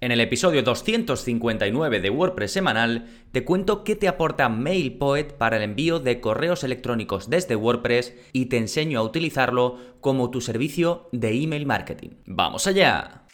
En el episodio 259 de WordPress semanal te cuento qué te aporta MailPoet para el envío de correos electrónicos desde WordPress y te enseño a utilizarlo como tu servicio de email marketing. ¡Vamos allá!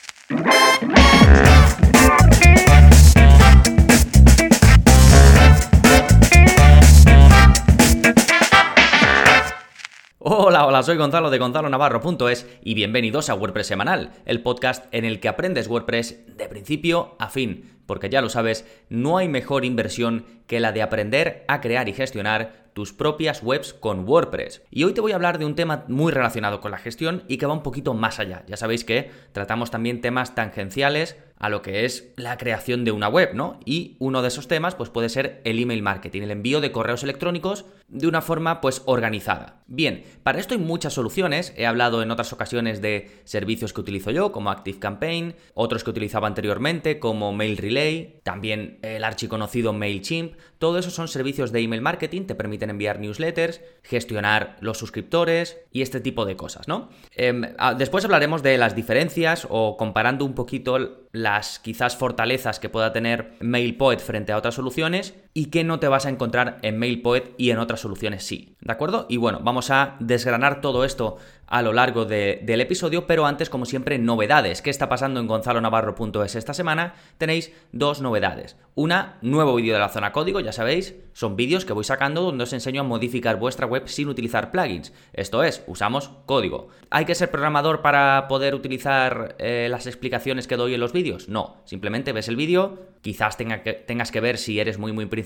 Hola, hola, soy Gonzalo de gonzalonavarro.es y bienvenidos a WordPress Semanal, el podcast en el que aprendes WordPress de principio a fin, porque ya lo sabes, no hay mejor inversión que la de aprender a crear y gestionar tus propias webs con WordPress. Y hoy te voy a hablar de un tema muy relacionado con la gestión y que va un poquito más allá. Ya sabéis que tratamos también temas tangenciales a lo que es la creación de una web, ¿no? Y uno de esos temas pues puede ser el email marketing, el envío de correos electrónicos de una forma pues organizada. Bien, para esto hay muchas soluciones, he hablado en otras ocasiones de servicios que utilizo yo como ActiveCampaign, otros que utilizaba anteriormente como Mail Relay, también el archiconocido MailChimp, todo eso son servicios de email marketing, te permiten enviar newsletters, gestionar los suscriptores y este tipo de cosas, ¿no? Em, ah, después hablaremos de las diferencias o comparando un poquito las quizás fortalezas que pueda tener MailPoet frente a otras soluciones y que no te vas a encontrar en MailPoet y en otras soluciones sí. ¿De acuerdo? Y bueno, vamos a desgranar todo esto a lo largo del episodio, pero antes, como siempre, novedades. ¿Qué está pasando en gonzalonavarro.es esta semana? Tenéis dos novedades. Una, nuevo vídeo de la zona código, ya sabéis, son vídeos que voy sacando donde os enseño a modificar vuestra web sin utilizar plugins. Esto es, usamos código. ¿Hay que ser programador para poder utilizar eh, las explicaciones que doy en los vídeos? No, simplemente ves el vídeo, quizás tengas que ver si eres muy muy principiante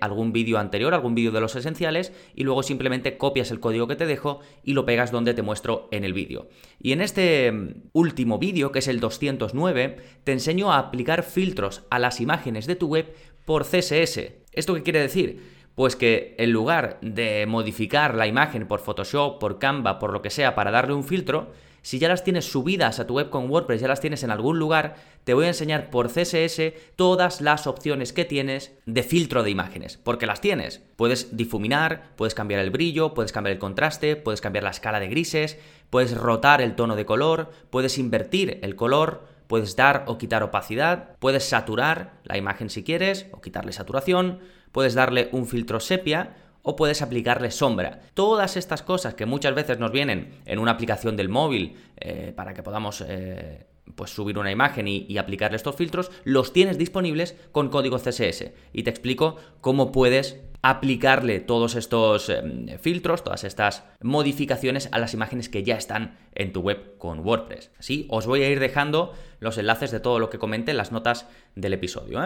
algún vídeo anterior, algún vídeo de los esenciales, y luego simplemente copias el código que te dejo y lo pegas donde te muestro en el vídeo. Y en este mm, último vídeo, que es el 209, te enseño a aplicar filtros a las imágenes de tu web por CSS. ¿Esto qué quiere decir? Pues que en lugar de modificar la imagen por Photoshop, por Canva, por lo que sea, para darle un filtro, si ya las tienes subidas a tu web con WordPress, ya las tienes en algún lugar, te voy a enseñar por CSS todas las opciones que tienes de filtro de imágenes, porque las tienes. Puedes difuminar, puedes cambiar el brillo, puedes cambiar el contraste, puedes cambiar la escala de grises, puedes rotar el tono de color, puedes invertir el color, puedes dar o quitar opacidad, puedes saturar la imagen si quieres o quitarle saturación, puedes darle un filtro sepia o puedes aplicarle sombra. Todas estas cosas que muchas veces nos vienen en una aplicación del móvil eh, para que podamos eh, pues subir una imagen y, aplicarle estos filtros, los tienes disponibles con código CSS. Y te explico cómo puedes aplicarle todos estos eh, filtros, todas estas modificaciones a las imágenes que ya están en tu web con WordPress. Así os voy a ir dejando los enlaces de todo lo que comente en las notas del episodio.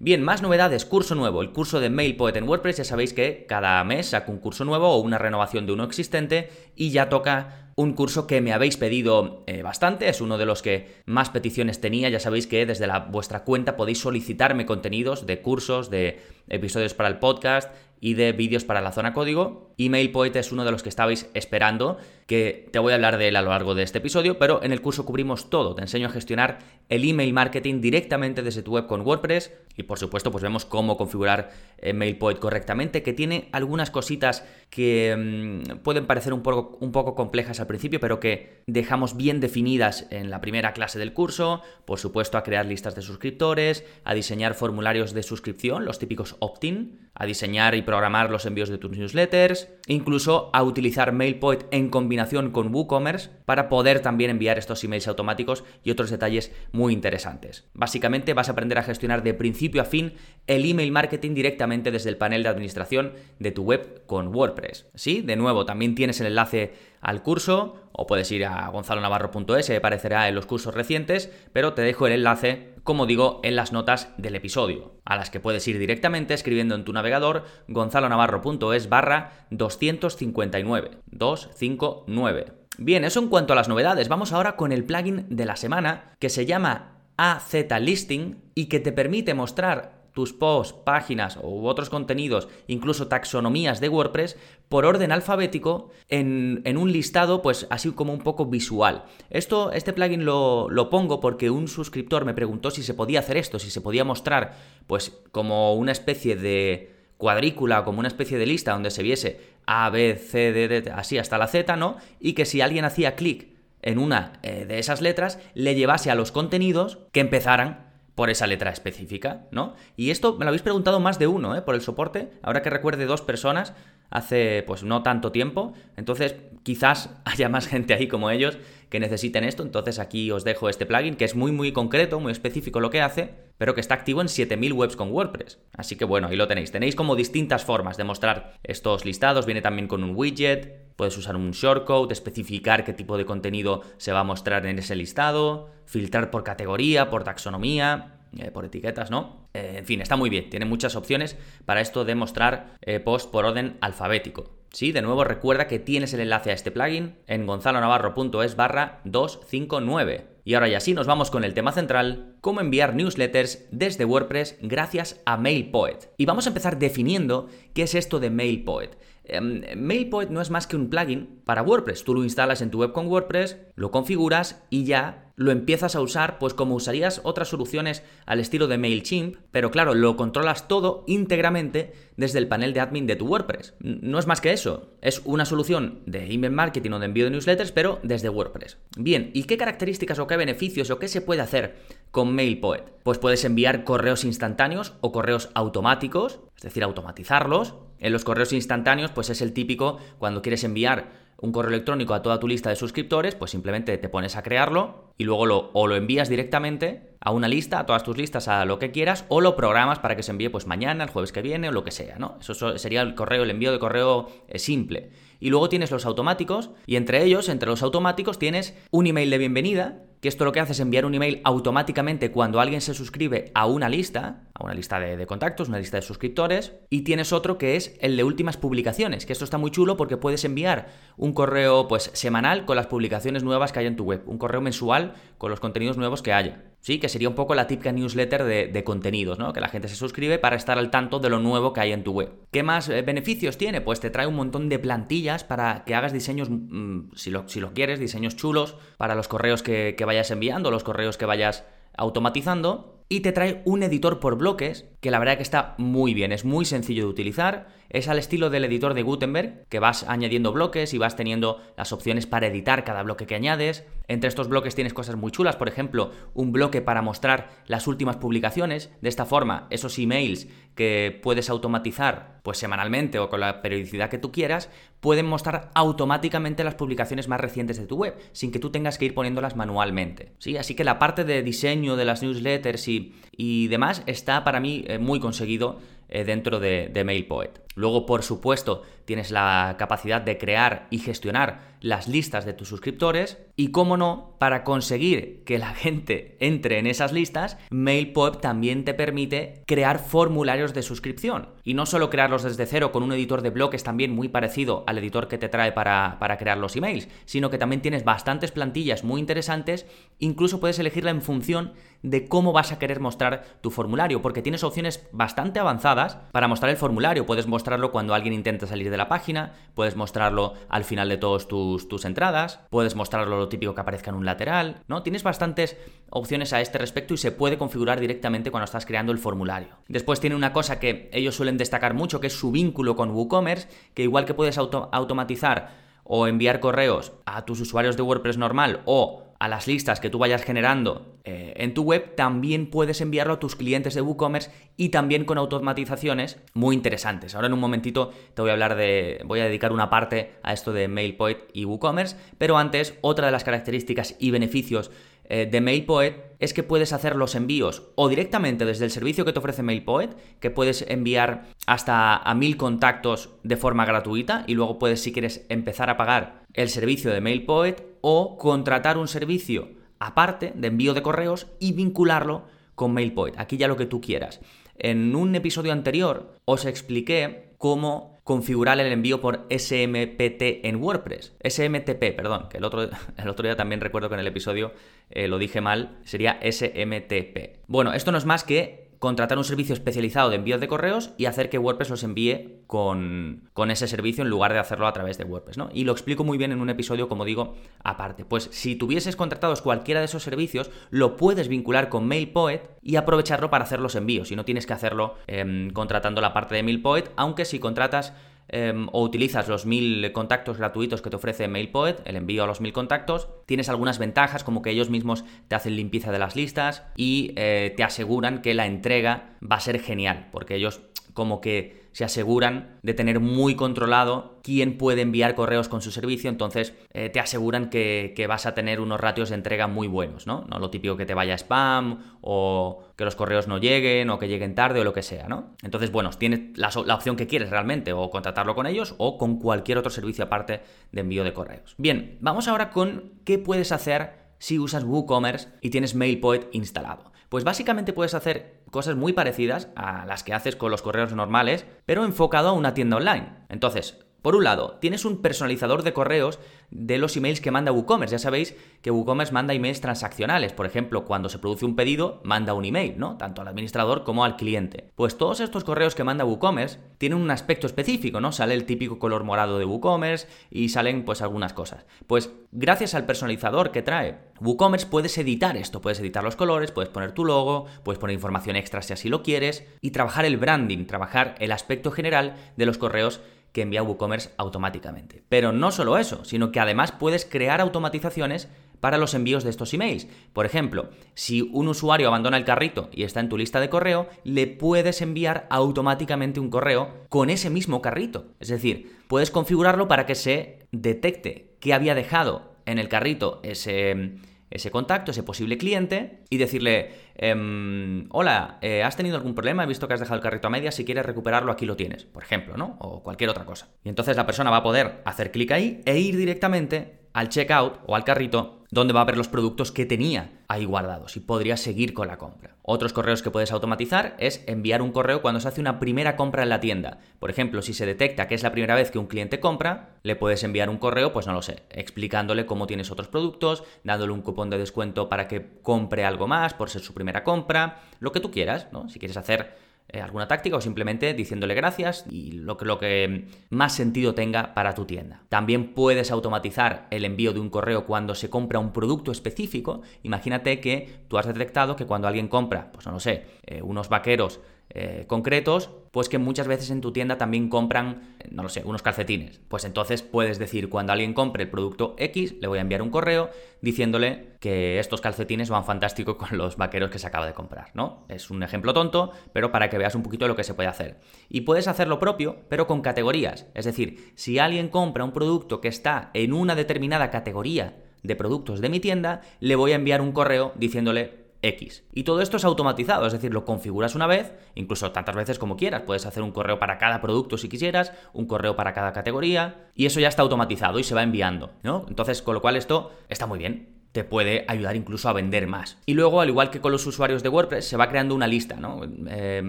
Bien, más novedades, curso nuevo, el curso de MailPoet en WordPress, ya sabéis que cada mes saco un curso nuevo o una renovación de uno existente y ya toca un curso que me habéis pedido eh, bastante, es uno de los que más peticiones tenía, ya sabéis que desde vuestra cuenta podéis solicitarme contenidos de cursos, de episodios para el podcast y de vídeos para la zona código. Email Poet es uno de los que estabais esperando, que te voy a hablar de él a lo largo de este episodio, pero en el curso cubrimos todo. Te enseño a gestionar el email marketing directamente desde tu web con WordPress y por supuesto pues vemos cómo configurar eh, MailPoet correctamente, que tiene algunas cositas que mm, pueden parecer un poco, un poco complejas principio, pero que dejamos bien definidas en la primera clase del curso. Por supuesto a crear listas de suscriptores, a diseñar formularios de suscripción, los típicos opt-in, a diseñar y programar los envíos de tus newsletters, incluso a utilizar MailPoint en combinación con WooCommerce para poder también enviar estos emails automáticos y otros detalles muy interesantes. Básicamente vas a aprender a gestionar de principio a fin el email marketing directamente desde el panel de administración de tu web con WordPress. Sí, de nuevo, también tienes el enlace al curso o puedes ir a gonzalonavarro.es, aparecerá en los cursos recientes, pero te dejo el enlace como digo, en las notas del episodio, a las que puedes ir directamente escribiendo en tu navegador gonzalonavarro.es barra 259. 259. Bien, eso en cuanto a las novedades. Vamos ahora con el plugin de la semana que se llama AZ Listing y que te permite mostrar tus posts, páginas u otros contenidos, incluso taxonomías de WordPress, por orden alfabético en, un listado, pues así como un poco visual. Esto, este plugin lo, lo, pongo porque un suscriptor me preguntó si se podía hacer esto, si se podía mostrar, pues como una especie de cuadrícula, como una especie de lista donde se viese A, B, C, D, D, así hasta la Z, ¿no? Y que si alguien hacía clic en una eh, de esas letras, le llevase a los contenidos que empezaran por esa letra específica, ¿no? Y esto me lo habéis preguntado más de uno, ¿eh? Por el soporte. Ahora que recuerde dos personas, hace pues no tanto tiempo. Entonces, quizás haya más gente ahí como ellos que necesiten esto. Entonces aquí os dejo este plugin que es muy muy concreto, muy específico lo que hace, pero que está activo en 7000 webs con WordPress. Así que bueno, ahí lo tenéis. Tenéis como distintas formas de mostrar estos listados. Viene también con un widget, puedes usar un shortcode, especificar qué tipo de contenido se va a mostrar en ese listado, filtrar por categoría, por taxonomía, eh, por etiquetas, ¿no? Eh, en fin, está muy bien, tiene muchas opciones para esto de mostrar eh, post por orden alfabético. Sí, de nuevo recuerda que tienes el enlace a este plugin en gonzalonavarro.es barra 259. Y ahora ya sí, nos vamos con el tema central, cómo enviar newsletters desde WordPress gracias a MailPoet. Y vamos a empezar definiendo qué es esto de MailPoet. Em, MailPoet no es más que un plugin para WordPress. Tú lo instalas en tu web con WordPress, lo configuras y ya lo empiezas a usar pues como usarías otras soluciones al estilo de MailChimp, pero claro, lo controlas todo íntegramente desde el panel de admin de tu WordPress. No es más que eso, es una solución de email marketing o de envío de newsletters, pero desde WordPress. Bien, ¿y qué características o qué beneficios o qué se puede hacer con MailPoet? Pues puedes enviar correos instantáneos o correos automáticos, es decir, automatizarlos. En los correos instantáneos, pues es el típico cuando quieres enviar un correo electrónico a toda tu lista de suscriptores, pues simplemente te pones a crearlo y luego lo, o lo envías directamente a una lista, a todas tus listas, a lo que quieras, o lo programas para que se envíe pues mañana, el jueves que viene o lo que sea, ¿no? Eso sería el correo, el envío de correo eh, simple. Y luego tienes los automáticos, y entre ellos, entre los automáticos, tienes un email de bienvenida, que esto lo que hace es enviar un email automáticamente cuando alguien se suscribe a una lista, a una lista de, contactos, una lista de suscriptores, y tienes otro que es el de últimas publicaciones, que esto está muy chulo porque puedes enviar un correo pues semanal con las publicaciones nuevas que hay en tu web, un correo mensual con los contenidos nuevos que haya. Sí, que sería un poco la típica newsletter de, contenidos, ¿no? Que la gente se suscribe para estar al tanto de lo nuevo que hay en tu web. ¿Qué más eh, beneficios tiene? Pues te trae un montón de plantillas para que hagas diseños, mm, si, lo, quieres, diseños chulos para los correos que, que vayas enviando, los correos que vayas automatizando. Y te trae un editor por bloques, que la verdad que está muy bien, es muy sencillo de utilizar es al estilo del editor de Gutenberg, que vas añadiendo bloques y vas teniendo las opciones para editar cada bloque que añades. Entre estos bloques tienes cosas muy chulas, por ejemplo, un bloque para mostrar las últimas publicaciones. De esta forma, esos emails que puedes automatizar pues semanalmente o con la periodicidad que tú quieras, pueden mostrar automáticamente las publicaciones más recientes de tu web, sin que tú tengas que ir poniéndolas manualmente. ¿sí? Así que la parte de diseño de las newsletters y, y demás está para mí eh, muy conseguido dentro de, de MailPoet. Luego, por supuesto, tienes la capacidad de crear y gestionar las listas de tus suscriptores y, cómo no, para conseguir que la gente entre en esas listas, MailPoet también te permite crear formularios de suscripción. Y no solo crearlos desde cero con un editor de bloques también muy parecido al editor que te trae para, para crear los emails, sino que también tienes bastantes plantillas muy interesantes, incluso puedes elegirla en función de cómo vas a querer mostrar tu formulario, porque tienes opciones bastante avanzadas para mostrar el formulario. Puedes mostrarlo cuando alguien intenta salir de la página, puedes mostrarlo al final de todos tus, tus entradas, puedes mostrarlo lo típico que aparezca en un lateral, ¿no? Tienes bastantes opciones a este respecto y se puede configurar directamente cuando estás creando el formulario. Después tiene una cosa que ellos suelen destacar mucho, que es su vínculo con WooCommerce, que igual que puedes automatizar o enviar correos a tus usuarios de WordPress normal o a las listas que tú vayas generando eh, en tu web, también puedes enviarlo a tus clientes de WooCommerce y también con automatizaciones muy interesantes. Ahora en un momentito te voy a hablar de, voy a dedicar una parte a esto de MailPoet y WooCommerce, pero antes otra de las características y beneficios de MailPoet es que puedes hacer los envíos o directamente desde el servicio que te ofrece MailPoet, que puedes enviar hasta a mil contactos de forma gratuita y luego puedes si quieres empezar a pagar el servicio de MailPoet o contratar un servicio aparte de envío de correos y vincularlo con MailPoet. Aquí ya lo que tú quieras. En un episodio anterior os expliqué cómo configurar el envío por SMPT en WordPress. SMTP, perdón, que el otro, el otro día también recuerdo que en el episodio eh, lo dije mal, sería SMTP. Bueno, esto no es más que contratar un servicio especializado de envíos de correos y hacer que WordPress los envíe con, con, ese servicio en lugar de hacerlo a través de WordPress, ¿no? Y lo explico muy bien en un episodio, como digo, aparte. Pues si tuvieses contratados cualquiera de esos servicios, lo puedes vincular con MailPoet y aprovecharlo para hacer los envíos y no tienes que hacerlo em, contratando la parte de MailPoet, aunque si contratas em, o utilizas los mil contactos gratuitos que te ofrece MailPoet, el envío a los mil contactos, tienes algunas ventajas como que ellos mismos te hacen limpieza de las listas y eh, te aseguran que la entrega va a ser genial, porque ellos como que se aseguran de tener muy controlado quién puede enviar correos con su servicio, entonces eh, te aseguran que, vas a tener unos ratios de entrega muy buenos, ¿no? No lo típico que te vaya spam o que los correos no lleguen o que lleguen tarde o lo que sea, ¿no? Entonces, bueno, tienes la, la opción que quieres realmente, o contratarlo con ellos o con cualquier otro servicio aparte de envío de correos. Bien, vamos ahora con qué puedes hacer si usas WooCommerce y tienes MailPoet instalado. Pues básicamente puedes hacer cosas muy parecidas a las que haces con los correos normales, pero enfocado a una tienda online. Entonces, por un lado, tienes un personalizador de correos de los emails que manda WooCommerce. Ya sabéis que WooCommerce manda emails transaccionales. Por ejemplo, cuando se produce un pedido, manda un email, ¿no? Tanto al administrador como al cliente. Pues todos estos correos que manda WooCommerce tienen un aspecto específico, ¿no? Sale el típico color morado de WooCommerce y salen pues algunas cosas. Pues gracias al personalizador que trae WooCommerce puedes editar esto, puedes editar los colores, puedes poner tu logo, puedes poner información extra si así lo quieres y trabajar el branding, trabajar el aspecto general de los correos que envía WooCommerce automáticamente. Pero no solo eso, sino que además puedes crear automatizaciones para los envíos de estos emails. Por ejemplo, si un usuario abandona el carrito y está en tu lista de correo, le puedes enviar automáticamente un correo con ese mismo carrito. Es decir, puedes configurarlo para que se detecte que había dejado en el carrito ese ese contacto, ese posible cliente, y decirle, em, hola, eh, ¿has tenido algún problema? He visto que has dejado el carrito a media, si quieres recuperarlo aquí lo tienes, por ejemplo, ¿no? O cualquier otra cosa. Y entonces la persona va a poder hacer clic ahí e ir directamente al checkout o al carrito donde va a ver los productos que tenía ahí guardados y podría seguir con la compra. Otros correos que puedes automatizar es enviar un correo cuando se hace una primera compra en la tienda. Por ejemplo, si se detecta que es la primera vez que un cliente compra, le puedes enviar un correo, pues no lo sé, explicándole cómo tienes otros productos, dándole un cupón de descuento para que compre algo más por ser su primera compra, lo que tú quieras, ¿no? Si quieres hacer eh, alguna táctica o simplemente diciéndole gracias y lo que, lo que más sentido tenga para tu tienda. También puedes automatizar el envío de un correo cuando se compra un producto específico. Imagínate que tú has detectado que cuando alguien compra, pues no lo sé, eh, unos vaqueros eh, concretos, pues que muchas veces en tu tienda también compran, no lo sé, unos calcetines. Pues entonces puedes decir, cuando alguien compre el producto X, le voy a enviar un correo diciéndole que estos calcetines van fantástico con los vaqueros que se acaba de comprar, ¿no? Es un ejemplo tonto, pero para que veas un poquito lo que se puede hacer. Y puedes hacer lo propio, pero con categorías. Es decir, si alguien compra un producto que está en una determinada categoría de productos de mi tienda, le voy a enviar un correo diciéndole X. Y todo esto es automatizado, es decir, lo configuras una vez, incluso tantas veces como quieras. Puedes hacer un correo para cada producto si quisieras, un correo para cada categoría, y eso ya está automatizado y se va enviando, ¿no? Entonces, con lo cual esto está muy bien. Te puede ayudar incluso a vender más. Y luego, al igual que con los usuarios de WordPress, se va creando una lista, ¿no? Eh,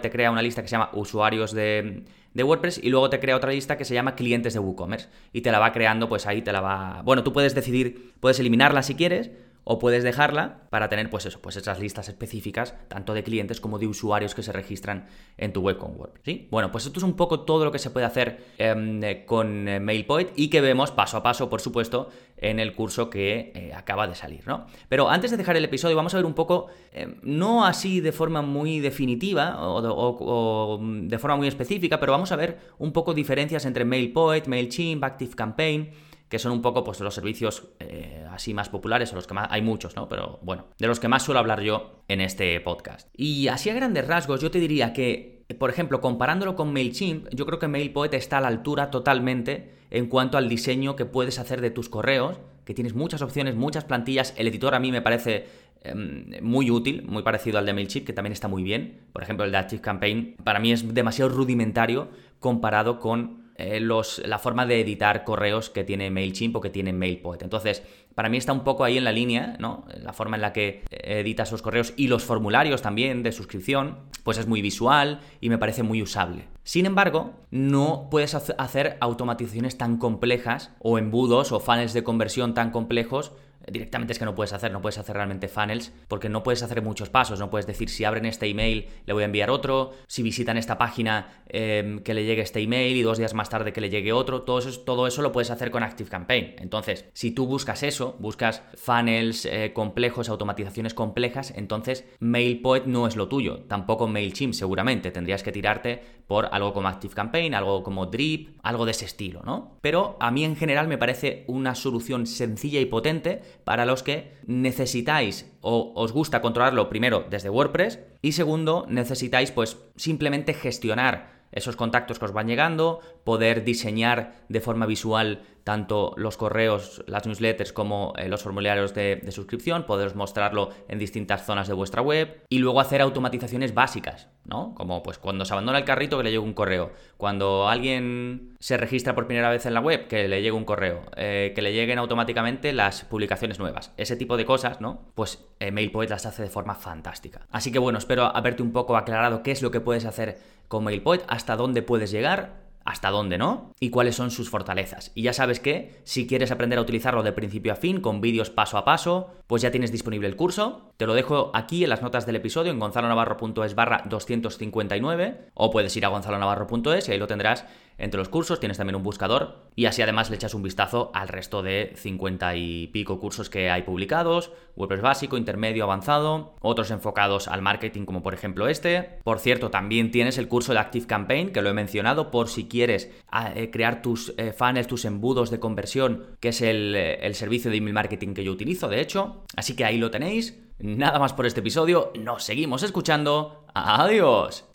te crea una lista que se llama usuarios de, de WordPress y luego te crea otra lista que se llama clientes de WooCommerce y te la va creando, pues ahí te la va... Bueno, tú puedes decidir, puedes eliminarla si quieres o puedes dejarla para tener pues eso, pues esas listas específicas tanto de clientes como de usuarios que se registran en tu web con WordPress. ¿sí? Bueno, pues esto es un poco todo lo que se puede hacer em, eh, con eh, MailPoint y que vemos paso a paso, por supuesto, en el curso que eh, acaba de salir, ¿no? Pero antes de dejar el episodio vamos a ver un poco, em, no así de forma muy definitiva o, o, de forma muy específica, pero vamos a ver un poco diferencias entre MailPoint, MailChimp, ActiveCampaign que son un poco pues los servicios eh, así más populares, o los que más, hay muchos, ¿no? Pero bueno, de los que más suelo hablar yo en este podcast. Y así a grandes rasgos, yo te diría que, por ejemplo, comparándolo con MailChimp, yo creo que MailPoet está a la altura totalmente en cuanto al diseño que puedes hacer de tus correos, que tienes muchas opciones, muchas plantillas. El editor a mí me parece em, muy útil, muy parecido al de MailChimp, que también está muy bien. Por ejemplo, el de ActiveCampaign para mí es demasiado rudimentario comparado con eh, la forma de editar correos que tiene MailChimp o que tiene MailPoet. Entonces, para mí está un poco ahí en la línea, ¿no? La forma en la que editas los correos y los formularios también de suscripción, pues es muy visual y me parece muy usable. Sin embargo, no puedes hacer automatizaciones tan complejas o embudos o funnels de conversión tan complejos directamente es que no puedes hacer, no puedes hacer realmente funnels, porque no puedes hacer muchos pasos, no puedes decir si abren este email le voy a enviar otro, si visitan esta página em, que le llegue este email y dos días más tarde que le llegue otro, todo eso, todo eso lo puedes hacer con ActiveCampaign. Entonces, si tú buscas eso, buscas funnels eh, complejos, automatizaciones complejas, entonces MailPoet no es lo tuyo, tampoco MailChimp seguramente, tendrías que tirarte por algo como ActiveCampaign, algo como Drip, algo de ese estilo, ¿no? Pero a mí en general me parece una solución sencilla y potente para los que necesitáis o os gusta controlarlo primero desde WordPress y segundo necesitáis pues simplemente gestionar esos contactos que os van llegando, poder diseñar de forma visual tanto los correos, las newsletters como eh, los formularios de, suscripción, poderos mostrarlo en distintas zonas de vuestra web y luego hacer automatizaciones básicas, ¿no? Como pues cuando se abandona el carrito que le llegue un correo, cuando alguien se registra por primera vez en la web que le llegue un correo, eh, que le lleguen automáticamente las publicaciones nuevas, ese tipo de cosas, ¿no? Pues eh, MailPoet las hace de forma fantástica. Así que bueno, espero haberte un poco aclarado qué es lo que puedes hacer con MailPoet, hasta dónde puedes llegar hasta dónde no y cuáles son sus fortalezas. Y ya sabes que si quieres aprender a utilizarlo de principio a fin con vídeos paso a paso, pues ya tienes disponible el curso. Te lo dejo aquí en las notas del episodio en gonzalonavarro.es barra 259 o puedes ir a gonzalonavarro.es y ahí lo tendrás entre los cursos, tienes también un buscador y así además le echas un vistazo al resto de 50 y pico cursos que hay publicados, WordPress básico, intermedio, avanzado, otros enfocados al marketing como por ejemplo este. Por cierto, también tienes el curso de Active Campaign que lo he mencionado por si quieres ah, eh, crear tus eh, funnels, tus embudos de conversión, que es el, eh, el servicio de email marketing que yo utilizo, de hecho. Así que ahí lo tenéis. Nada más por este episodio, nos seguimos escuchando. Adiós.